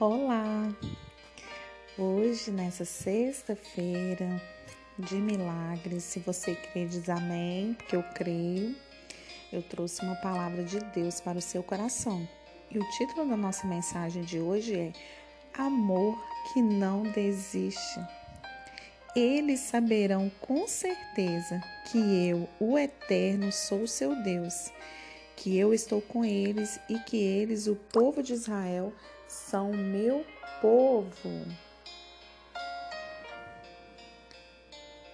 Olá! Hoje, nessa sexta-feira de milagres, se você crê, diz amém, porque eu creio, eu trouxe uma palavra de Deus para o seu coração. E o título da nossa mensagem de hoje é Amor que não desiste. Eles saberão com certeza que eu, o Eterno, sou seu Deus, que eu estou com eles e que eles, o povo de Israel, são meu povo.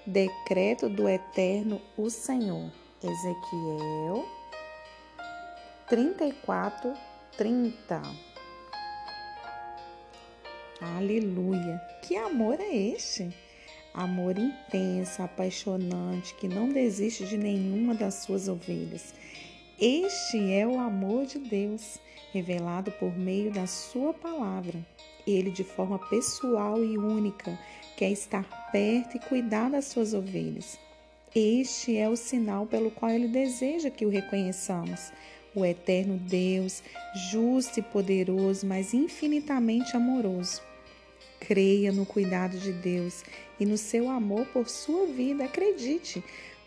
Decreto do Eterno, o Senhor. Ezequiel 34, 30. Aleluia! Que amor é este? Amor intenso, apaixonante, que não desiste de nenhuma das suas ovelhas. Este é o amor de Deus, revelado por meio da Sua palavra. Ele, de forma pessoal e única, quer estar perto e cuidar das suas ovelhas. Este é o sinal pelo qual ele deseja que o reconheçamos. O eterno Deus, justo e poderoso, mas infinitamente amoroso. Creia no cuidado de Deus e no seu amor por sua vida. Acredite.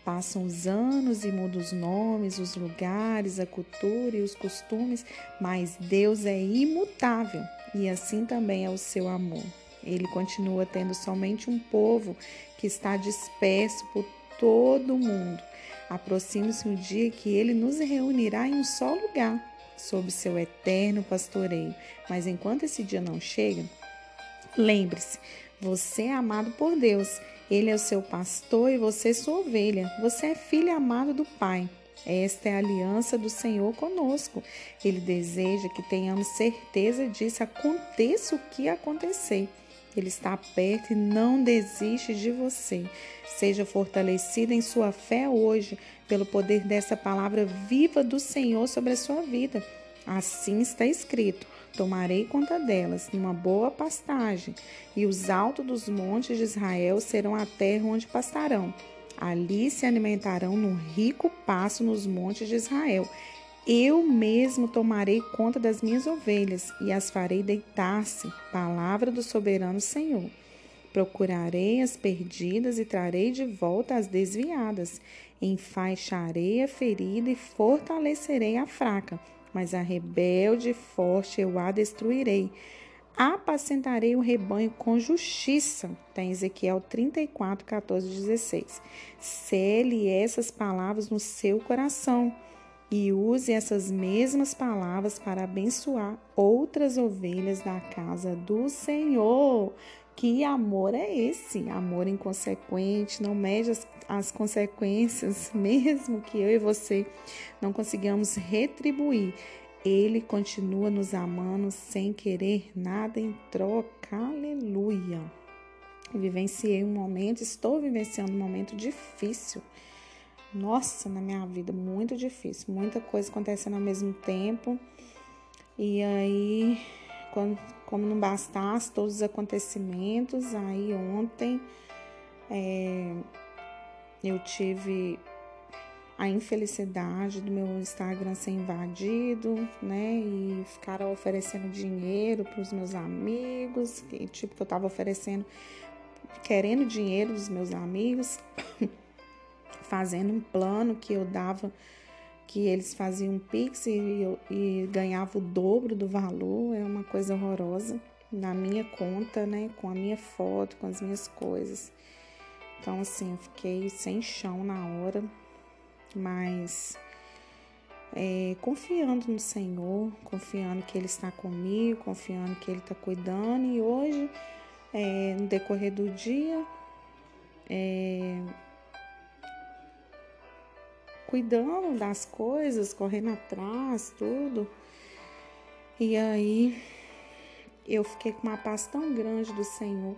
Passam os anos e mudam os nomes, os lugares, a cultura e os costumes, mas Deus é imutável e assim também é o seu amor. Ele continua tendo somente um povo que está disperso por todo o mundo. Aproxime-se o dia que ele nos reunirá em um só lugar, sob seu eterno pastoreio. Mas enquanto esse dia não chega, Lembre-se, você é amado por Deus. Ele é o seu pastor e você é sua ovelha. Você é filho amado do Pai. Esta é a aliança do Senhor conosco. Ele deseja que tenhamos certeza disso, aconteça o que acontecer. Ele está perto e não desiste de você. Seja fortalecida em sua fé hoje, pelo poder dessa palavra viva do Senhor sobre a sua vida. Assim está escrito: Tomarei conta delas numa boa pastagem, e os altos dos montes de Israel serão a terra onde pastarão. Ali se alimentarão num rico passo nos montes de Israel. Eu mesmo tomarei conta das minhas ovelhas e as farei deitar-se. Palavra do soberano Senhor. Procurarei as perdidas e trarei de volta as desviadas. Enfaixarei a ferida e fortalecerei a fraca mas a rebelde forte eu a destruirei. Apacentarei o rebanho com justiça. Está em Ezequiel 34, 14, 16. Cele essas palavras no seu coração e use essas mesmas palavras para abençoar outras ovelhas da casa do Senhor. Que amor é esse? Amor inconsequente, não mede as, as, consequências, mesmo que eu e você não consigamos retribuir. Ele continua nos amando sem querer nada em troca. Aleluia. Vivenciei um momento, estou vivenciando um momento difícil. Nossa, na minha vida, muito difícil. Muita coisa acontecendo ao mesmo tempo. E aí como não bastasse todos os acontecimentos, aí ontem é, eu tive a infelicidade do meu Instagram ser invadido, né? E ficaram oferecendo dinheiro para os meus amigos, que, tipo que eu estava oferecendo, querendo dinheiro dos meus amigos, fazendo um plano que eu dava que eles faziam um pix e, e ganhava o dobro do valor, é uma coisa horrorosa na minha conta, né, com a minha foto, com as minhas coisas. Então assim, eu fiquei sem chão na hora, mas é, confiando no Senhor, confiando que Ele está comigo, confiando que Ele está cuidando e hoje, é, no decorrer do dia, é, cuidando das coisas, correndo atrás, tudo. E aí eu fiquei com uma paz tão grande do Senhor,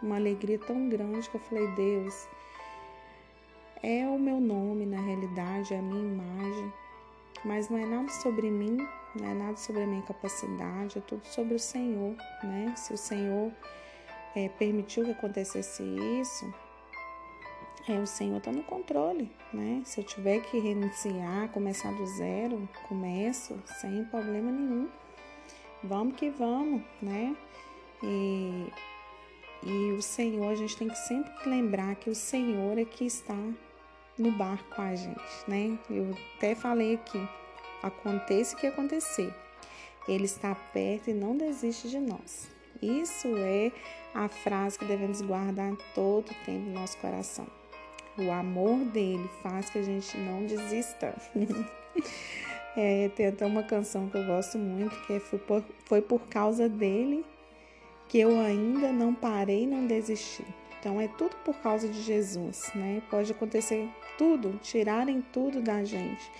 uma alegria tão grande que eu falei, Deus, é o meu nome na realidade, é a minha imagem, mas não é nada sobre mim, não é nada sobre a minha capacidade, é tudo sobre o Senhor, né? Se o Senhor é, permitiu que acontecesse isso, é, o Senhor está no controle, né? Se eu tiver que reiniciar, começar do zero, começo sem problema nenhum. vamos que vamos, né? E, e o Senhor, a gente tem que sempre lembrar que o Senhor é que está no barco com a gente, né? Eu até falei aqui, aconteça o que acontecer, Ele está perto e não desiste de nós. Isso é a frase que devemos guardar todo o tempo no nosso coração. O amor dele faz que a gente não desista. é, tem até uma canção que eu gosto muito, que é foi por, foi por causa dele que eu ainda não parei, não desisti. Então é tudo por causa de Jesus, né? Pode acontecer tudo, tirarem tudo da gente,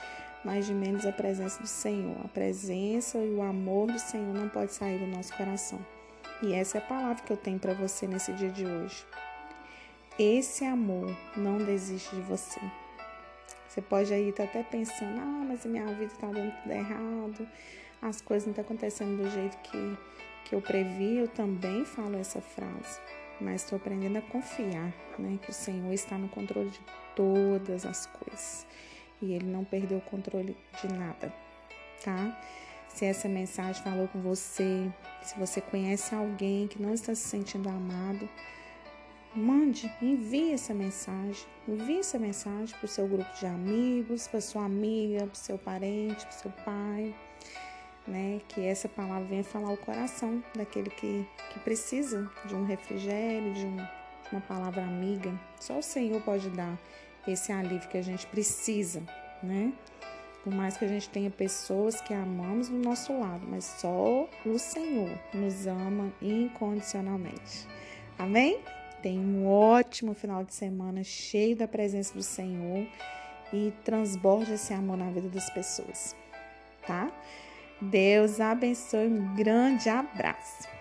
mas de menos a presença do Senhor. A presença e o amor do Senhor não pode sair do nosso coração. E essa é a palavra que eu tenho para você nesse dia de hoje. Esse amor não desiste de você. Você pode aí estar até pensando, ah, mas minha vida está dando tudo errado, as coisas não estão acontecendo do jeito que, que eu previ. Eu também falo essa frase, mas estou aprendendo a confiar, né? Que o Senhor está no controle de todas as coisas e Ele não perdeu o controle de nada, tá? Se essa mensagem falou com você, se você conhece alguém que não está se sentindo amado, mande, envie essa mensagem. Envie essa mensagem para o seu grupo de amigos, para sua amiga, para seu parente, para seu pai. Né, que essa palavra venha falar o coração daquele que, que precisa de um refrigério, de, um, de uma palavra amiga. Só o Senhor pode dar esse alívio que a gente precisa, né? Por mais que a gente tenha pessoas que amamos do nosso lado, mas só o Senhor nos ama incondicionalmente. Amém? Tenha um ótimo final de semana cheio da presença do Senhor e transborde esse amor na vida das pessoas, tá? Deus abençoe, um grande abraço.